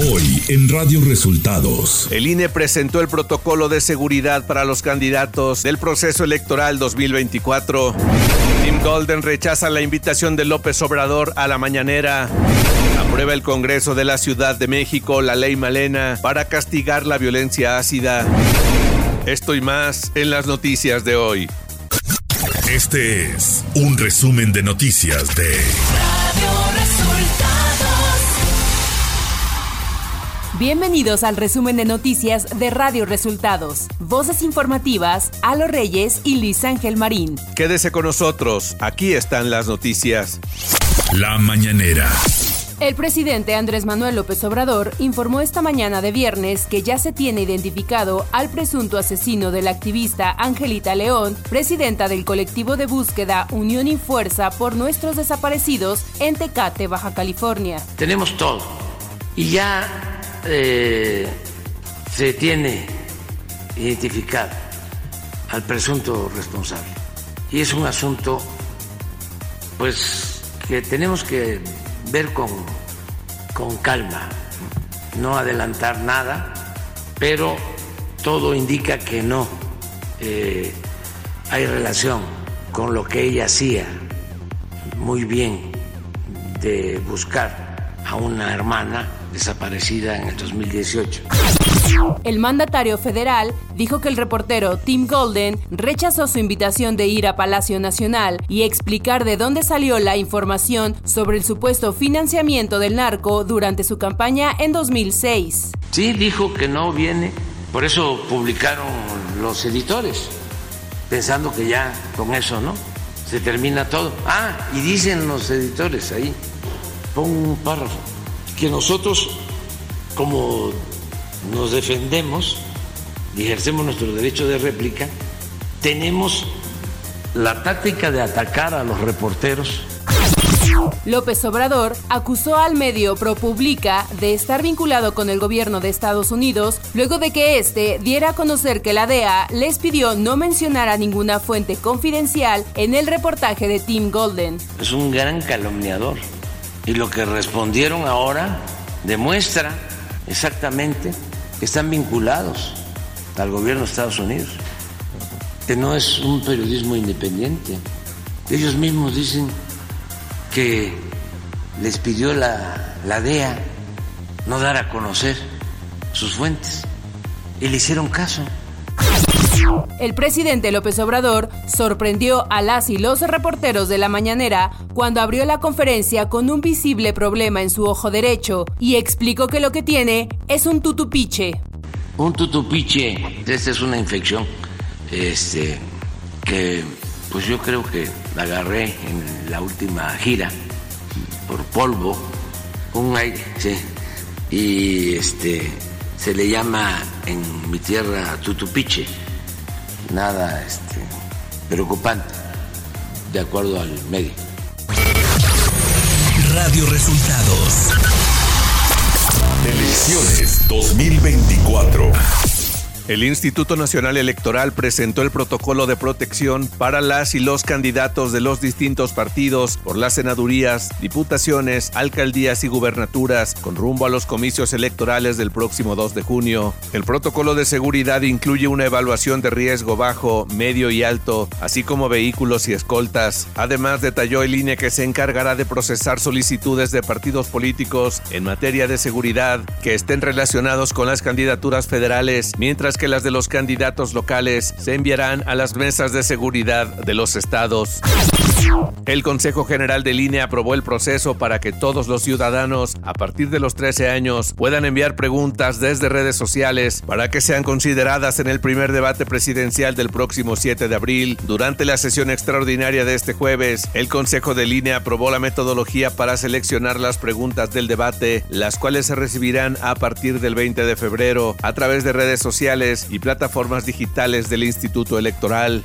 Hoy en Radio Resultados. El INE presentó el protocolo de seguridad para los candidatos del proceso electoral 2024. Tim Golden rechaza la invitación de López Obrador a la mañanera. Aprueba el Congreso de la Ciudad de México la ley Malena para castigar la violencia ácida. Esto y más en las noticias de hoy. Este es un resumen de noticias de Bienvenidos al resumen de noticias de Radio Resultados. Voces informativas, Alo Reyes y Luis Ángel Marín. Quédese con nosotros, aquí están las noticias. La mañanera. El presidente Andrés Manuel López Obrador informó esta mañana de viernes que ya se tiene identificado al presunto asesino de la activista Angelita León, presidenta del colectivo de búsqueda Unión y Fuerza por Nuestros Desaparecidos en Tecate, Baja California. Tenemos todo y ya eh, se tiene identificado al presunto responsable. Y es un asunto, pues, que tenemos que ver con, con calma, no adelantar nada, pero todo indica que no eh, hay relación con lo que ella hacía muy bien de buscar a una hermana desaparecida en el 2018. El mandatario federal dijo que el reportero Tim Golden rechazó su invitación de ir a Palacio Nacional y explicar de dónde salió la información sobre el supuesto financiamiento del narco durante su campaña en 2006. Sí, dijo que no viene, por eso publicaron los editores, pensando que ya con eso, ¿no? Se termina todo. Ah, y dicen los editores ahí, pon un párrafo que nosotros, como nos defendemos y ejercemos nuestro derecho de réplica, tenemos la táctica de atacar a los reporteros. López Obrador acusó al medio ProPublica de estar vinculado con el gobierno de Estados Unidos luego de que éste diera a conocer que la DEA les pidió no mencionar a ninguna fuente confidencial en el reportaje de Tim Golden. Es un gran calumniador y lo que respondieron ahora demuestra exactamente que están vinculados al gobierno de Estados Unidos, que no es un periodismo independiente. Ellos mismos dicen que les pidió la, la DEA no dar a conocer sus fuentes y le hicieron caso. El presidente López Obrador sorprendió a las y los reporteros de la mañanera cuando abrió la conferencia con un visible problema en su ojo derecho y explicó que lo que tiene es un tutupiche. Un tutupiche, esta es una infección este, que pues yo creo que la agarré en la última gira por polvo, un aire, sí, y este se le llama en mi tierra tutupiche nada este, preocupante, de acuerdo al medio. Radio Resultados. Elecciones 2024. El Instituto Nacional Electoral presentó el protocolo de protección para las y los candidatos de los distintos partidos por las senadurías, diputaciones, alcaldías y gubernaturas con rumbo a los comicios electorales del próximo 2 de junio. El protocolo de seguridad incluye una evaluación de riesgo bajo, medio y alto, así como vehículos y escoltas. Además, detalló el INE que se encargará de procesar solicitudes de partidos políticos en materia de seguridad que estén relacionados con las candidaturas federales, mientras que las de los candidatos locales se enviarán a las mesas de seguridad de los estados. El Consejo General de Línea aprobó el proceso para que todos los ciudadanos a partir de los 13 años puedan enviar preguntas desde redes sociales para que sean consideradas en el primer debate presidencial del próximo 7 de abril. Durante la sesión extraordinaria de este jueves, el Consejo de Línea aprobó la metodología para seleccionar las preguntas del debate, las cuales se recibirán a partir del 20 de febrero a través de redes sociales y plataformas digitales del Instituto Electoral.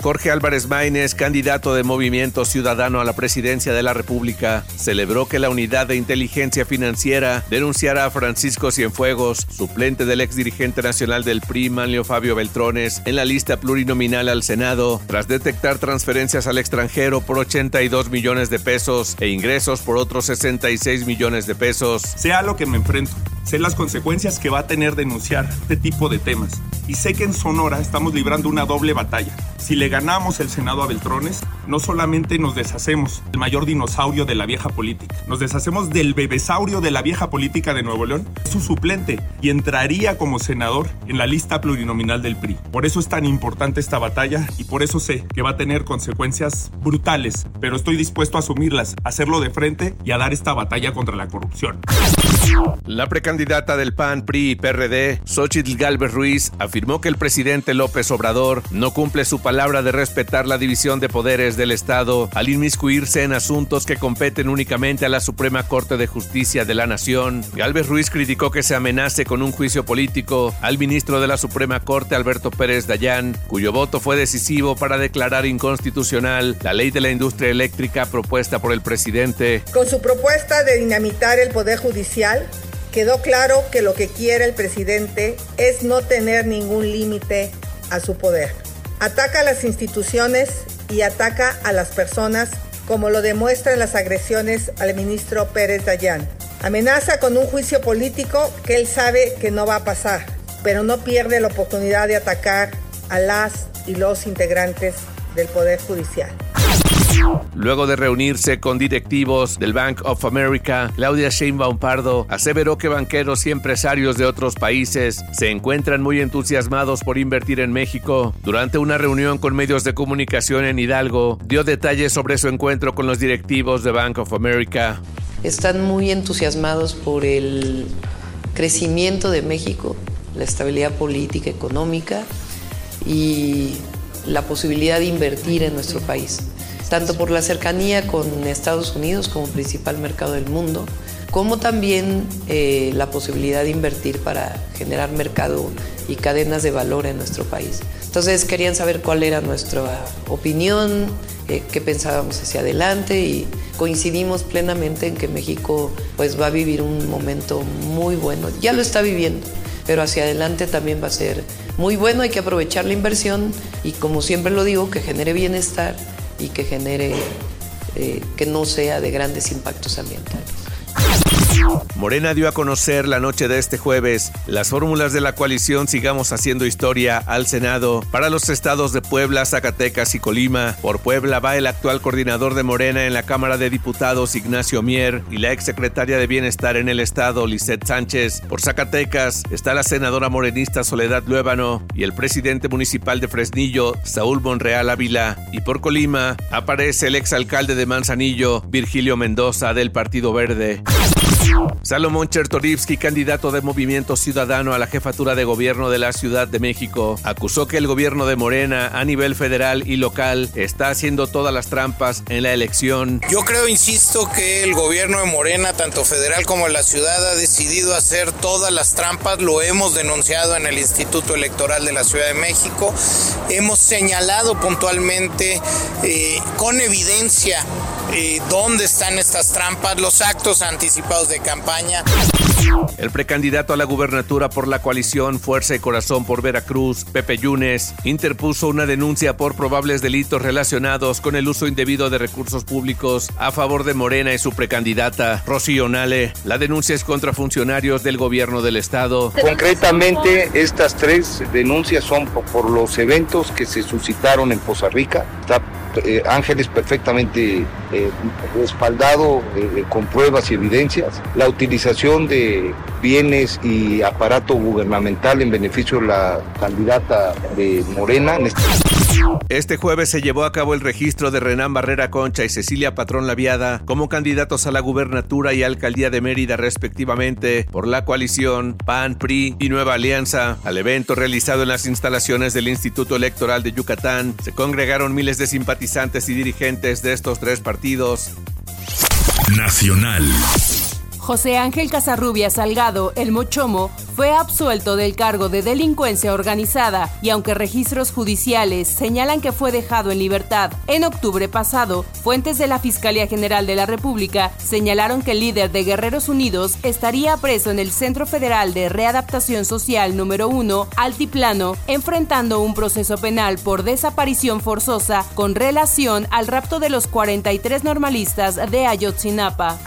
Jorge Álvarez Maínez, candidato de Movimiento Ciudadano a la presidencia de la República, celebró que la Unidad de Inteligencia Financiera denunciara a Francisco Cienfuegos, suplente del ex dirigente nacional del PRI, Manlio Fabio Beltrones, en la lista plurinominal al Senado, tras detectar transferencias al extranjero por 82 millones de pesos e ingresos por otros 66 millones de pesos. Sea lo que me enfrento Sé las consecuencias que va a tener denunciar este tipo de temas. Y sé que en Sonora estamos librando una doble batalla. Si le ganamos el Senado a Beltrones, no solamente nos deshacemos del mayor dinosaurio de la vieja política, nos deshacemos del bebesaurio de la vieja política de Nuevo León, su suplente, y entraría como senador en la lista plurinominal del PRI. Por eso es tan importante esta batalla y por eso sé que va a tener consecuencias brutales, pero estoy dispuesto a asumirlas, a hacerlo de frente y a dar esta batalla contra la corrupción. La precandidata del PAN, PRI y PRD, Xochitl Galvez Ruiz, afirmó que el presidente López Obrador no cumple su palabra de respetar la división de poderes del Estado al inmiscuirse en asuntos que competen únicamente a la Suprema Corte de Justicia de la Nación. Galvez Ruiz criticó que se amenace con un juicio político al ministro de la Suprema Corte, Alberto Pérez Dayán, cuyo voto fue decisivo para declarar inconstitucional la ley de la industria eléctrica propuesta por el presidente. Con su propuesta de dinamitar el Poder Judicial, quedó claro que lo que quiere el presidente es no tener ningún límite a su poder. Ataca a las instituciones y ataca a las personas como lo demuestran las agresiones al ministro Pérez Dayán. Amenaza con un juicio político que él sabe que no va a pasar, pero no pierde la oportunidad de atacar a las y los integrantes del Poder Judicial. Luego de reunirse con directivos del Bank of America, Claudia Sheinbaum Pardo aseveró que banqueros y empresarios de otros países se encuentran muy entusiasmados por invertir en México. Durante una reunión con medios de comunicación en Hidalgo, dio detalles sobre su encuentro con los directivos de Bank of America. Están muy entusiasmados por el crecimiento de México, la estabilidad política, económica y la posibilidad de invertir en nuestro país tanto por la cercanía con Estados Unidos como principal mercado del mundo, como también eh, la posibilidad de invertir para generar mercado y cadenas de valor en nuestro país. Entonces querían saber cuál era nuestra opinión, eh, qué pensábamos hacia adelante y coincidimos plenamente en que México pues va a vivir un momento muy bueno. Ya lo está viviendo, pero hacia adelante también va a ser muy bueno. Hay que aprovechar la inversión y como siempre lo digo, que genere bienestar y que genere, eh, que no sea de grandes impactos ambientales. Morena dio a conocer la noche de este jueves las fórmulas de la coalición Sigamos Haciendo Historia al Senado para los estados de Puebla, Zacatecas y Colima. Por Puebla va el actual coordinador de Morena en la Cámara de Diputados, Ignacio Mier, y la exsecretaria de Bienestar en el estado, Lisette Sánchez. Por Zacatecas está la senadora morenista Soledad Luébano y el presidente municipal de Fresnillo, Saúl Monreal Ávila. Y por Colima aparece el exalcalde de Manzanillo, Virgilio Mendoza, del Partido Verde. Salomón Chertorivsky, candidato de Movimiento Ciudadano a la jefatura de gobierno de la Ciudad de México, acusó que el gobierno de Morena a nivel federal y local está haciendo todas las trampas en la elección. Yo creo, insisto, que el gobierno de Morena, tanto federal como la ciudad, ha decidido hacer todas las trampas. Lo hemos denunciado en el Instituto Electoral de la Ciudad de México. Hemos señalado puntualmente, eh, con evidencia, eh, dónde están estas trampas, los actos anticipados de campaña. El precandidato a la gubernatura por la coalición Fuerza y Corazón por Veracruz, Pepe Yunes, interpuso una denuncia por probables delitos relacionados con el uso indebido de recursos públicos a favor de Morena y su precandidata, Rocío Nale. La denuncia es contra funcionarios del gobierno del estado. Concretamente, estas tres denuncias son por los eventos que se suscitaron en Poza Rica. Está eh, Ángeles perfectamente eh, respaldado eh, con pruebas y evidencias, la utilización de bienes y aparato gubernamental en beneficio de la candidata de Morena. Este este jueves se llevó a cabo el registro de Renán Barrera Concha y Cecilia Patrón Laviada como candidatos a la gubernatura y alcaldía de Mérida respectivamente por la coalición PAN, PRI y Nueva Alianza. Al evento realizado en las instalaciones del Instituto Electoral de Yucatán se congregaron miles de simpatizantes y dirigentes de estos tres partidos. Nacional. José Ángel Casarrubia Salgado, el Mochomo, fue absuelto del cargo de delincuencia organizada y aunque registros judiciales señalan que fue dejado en libertad en octubre pasado, fuentes de la Fiscalía General de la República señalaron que el líder de Guerreros Unidos estaría preso en el Centro Federal de Readaptación Social número 1, Altiplano, enfrentando un proceso penal por desaparición forzosa con relación al rapto de los 43 normalistas de Ayotzinapa.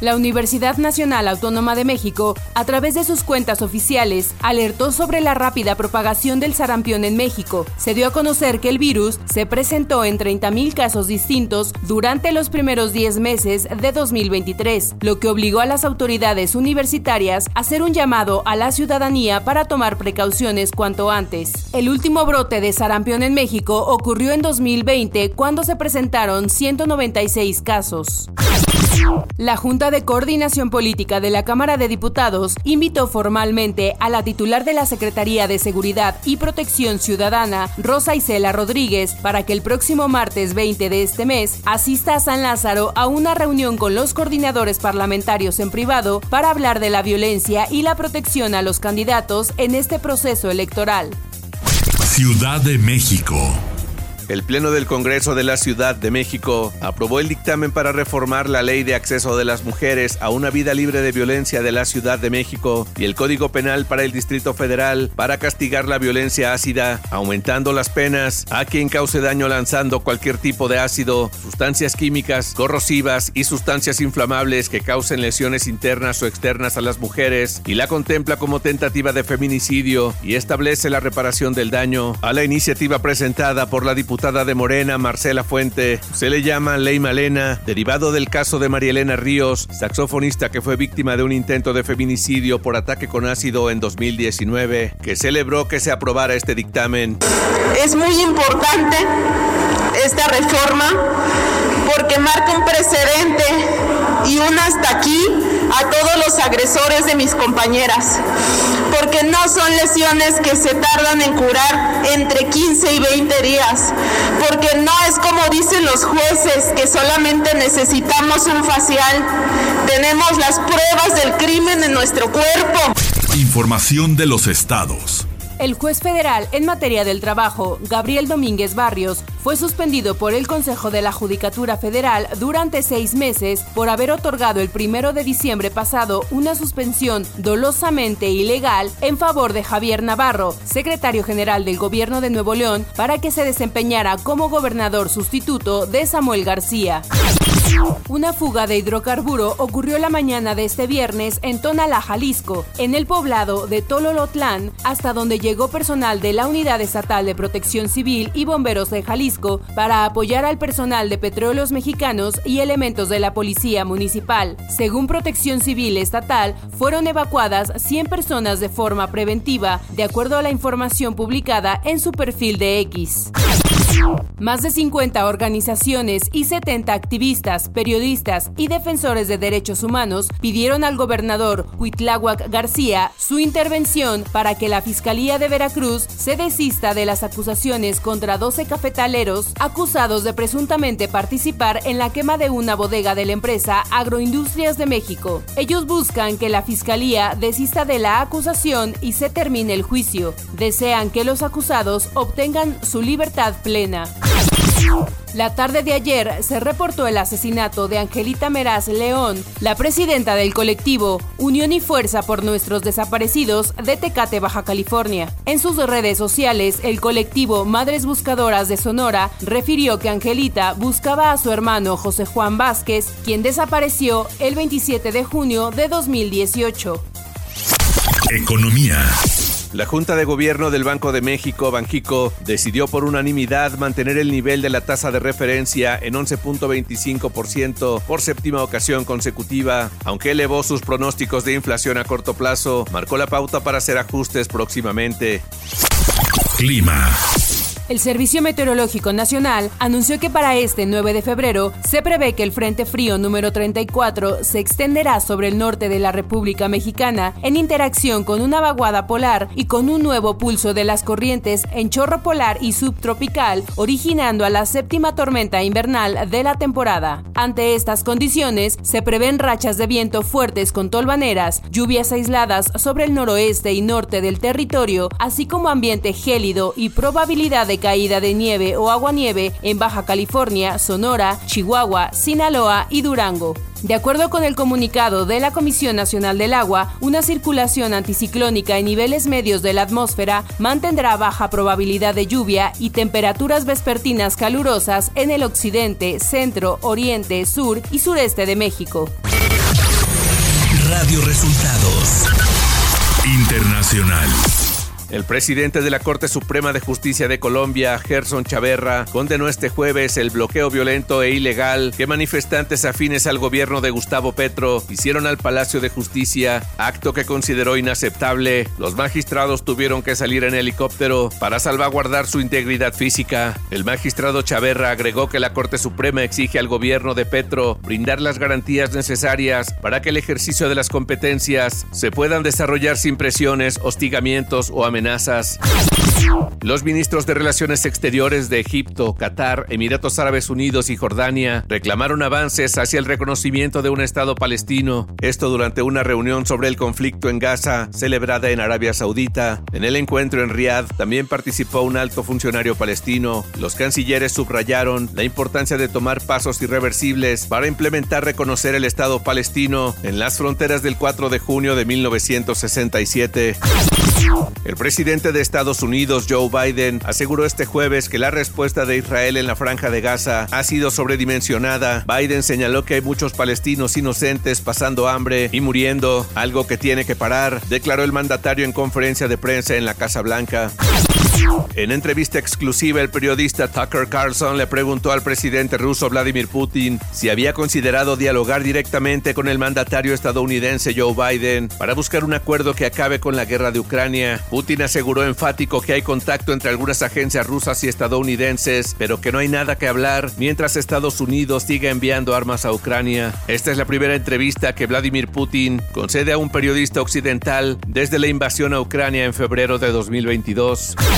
La Universidad Nacional Autónoma de México, a través de sus cuentas oficiales, alertó sobre la rápida propagación del sarampión en México. Se dio a conocer que el virus se presentó en 30.000 casos distintos durante los primeros 10 meses de 2023, lo que obligó a las autoridades universitarias a hacer un llamado a la ciudadanía para tomar precauciones cuanto antes. El último brote de sarampión en México ocurrió en 2020 cuando se presentaron 196 casos. La Junta de Coordinación Política de la Cámara de Diputados invitó formalmente a la titular de la Secretaría de Seguridad y Protección Ciudadana, Rosa Isela Rodríguez, para que el próximo martes 20 de este mes asista a San Lázaro a una reunión con los coordinadores parlamentarios en privado para hablar de la violencia y la protección a los candidatos en este proceso electoral. Ciudad de México. El Pleno del Congreso de la Ciudad de México aprobó el dictamen para reformar la Ley de Acceso de las Mujeres a una vida libre de violencia de la Ciudad de México y el Código Penal para el Distrito Federal para castigar la violencia ácida, aumentando las penas a quien cause daño lanzando cualquier tipo de ácido, sustancias químicas, corrosivas y sustancias inflamables que causen lesiones internas o externas a las mujeres y la contempla como tentativa de feminicidio y establece la reparación del daño. A la iniciativa presentada por la diputada de Morena, Marcela Fuente, se le llama Ley Malena, derivado del caso de María Elena Ríos, saxofonista que fue víctima de un intento de feminicidio por ataque con ácido en 2019, que celebró que se aprobara este dictamen. Es muy importante esta reforma porque marca un precedente y un hasta aquí a todos los agresores de mis compañeras, porque no son lesiones que se tardan en curar entre 15 y 20 días, porque no es como dicen los jueces que solamente necesitamos un facial, tenemos las pruebas del crimen en nuestro cuerpo. Información de los estados. El juez federal en materia del trabajo, Gabriel Domínguez Barrios, fue suspendido por el Consejo de la Judicatura Federal durante seis meses por haber otorgado el primero de diciembre pasado una suspensión dolosamente ilegal en favor de Javier Navarro, secretario general del Gobierno de Nuevo León, para que se desempeñara como gobernador sustituto de Samuel García. Una fuga de hidrocarburo ocurrió la mañana de este viernes en Tonalá, Jalisco, en el poblado de Tololotlán, hasta donde llegó personal de la Unidad Estatal de Protección Civil y Bomberos de Jalisco para apoyar al personal de Petróleos Mexicanos y elementos de la Policía Municipal. Según Protección Civil Estatal, fueron evacuadas 100 personas de forma preventiva, de acuerdo a la información publicada en su perfil de X. Más de 50 organizaciones y 70 activistas, periodistas y defensores de derechos humanos pidieron al gobernador Huitláhuac García su intervención para que la Fiscalía de Veracruz se desista de las acusaciones contra 12 cafetaleros acusados de presuntamente participar en la quema de una bodega de la empresa Agroindustrias de México. Ellos buscan que la Fiscalía desista de la acusación y se termine el juicio. Desean que los acusados obtengan su libertad plena. La tarde de ayer se reportó el asesinato de Angelita Meraz León, la presidenta del colectivo Unión y Fuerza por Nuestros Desaparecidos de Tecate, Baja California. En sus redes sociales, el colectivo Madres Buscadoras de Sonora refirió que Angelita buscaba a su hermano José Juan Vázquez, quien desapareció el 27 de junio de 2018. Economía. La Junta de Gobierno del Banco de México, Banjico, decidió por unanimidad mantener el nivel de la tasa de referencia en 11.25% por séptima ocasión consecutiva, aunque elevó sus pronósticos de inflación a corto plazo, marcó la pauta para hacer ajustes próximamente. Clima. El Servicio Meteorológico Nacional anunció que para este 9 de febrero se prevé que el Frente Frío número 34 se extenderá sobre el norte de la República Mexicana en interacción con una vaguada polar y con un nuevo pulso de las corrientes en chorro polar y subtropical, originando a la séptima tormenta invernal de la temporada. Ante estas condiciones, se prevén rachas de viento fuertes con tolvaneras, lluvias aisladas sobre el noroeste y norte del territorio, así como ambiente gélido y probabilidad de caída de nieve o aguanieve en Baja California, Sonora, Chihuahua, Sinaloa y Durango. De acuerdo con el comunicado de la Comisión Nacional del Agua, una circulación anticiclónica en niveles medios de la atmósfera mantendrá baja probabilidad de lluvia y temperaturas vespertinas calurosas en el occidente, centro, oriente, sur y sureste de México. Radio Resultados Internacional. El presidente de la Corte Suprema de Justicia de Colombia, Gerson Chaverra, condenó este jueves el bloqueo violento e ilegal que manifestantes afines al gobierno de Gustavo Petro hicieron al Palacio de Justicia, acto que consideró inaceptable. Los magistrados tuvieron que salir en helicóptero para salvaguardar su integridad física. El magistrado Chaverra agregó que la Corte Suprema exige al gobierno de Petro brindar las garantías necesarias para que el ejercicio de las competencias se puedan desarrollar sin presiones, hostigamientos o amenazas amenazas. Los ministros de Relaciones Exteriores de Egipto, Qatar, Emiratos Árabes Unidos y Jordania reclamaron avances hacia el reconocimiento de un Estado palestino, esto durante una reunión sobre el conflicto en Gaza celebrada en Arabia Saudita. En el encuentro en Riad también participó un alto funcionario palestino. Los cancilleres subrayaron la importancia de tomar pasos irreversibles para implementar reconocer el Estado palestino en las fronteras del 4 de junio de 1967. El presidente de Estados Unidos, Joe Biden, aseguró este jueves que la respuesta de Israel en la franja de Gaza ha sido sobredimensionada. Biden señaló que hay muchos palestinos inocentes pasando hambre y muriendo, algo que tiene que parar, declaró el mandatario en conferencia de prensa en la Casa Blanca. En entrevista exclusiva, el periodista Tucker Carlson le preguntó al presidente ruso Vladimir Putin si había considerado dialogar directamente con el mandatario estadounidense Joe Biden para buscar un acuerdo que acabe con la guerra de Ucrania. Putin aseguró enfático que hay contacto entre algunas agencias rusas y estadounidenses, pero que no hay nada que hablar mientras Estados Unidos siga enviando armas a Ucrania. Esta es la primera entrevista que Vladimir Putin concede a un periodista occidental desde la invasión a Ucrania en febrero de 2022.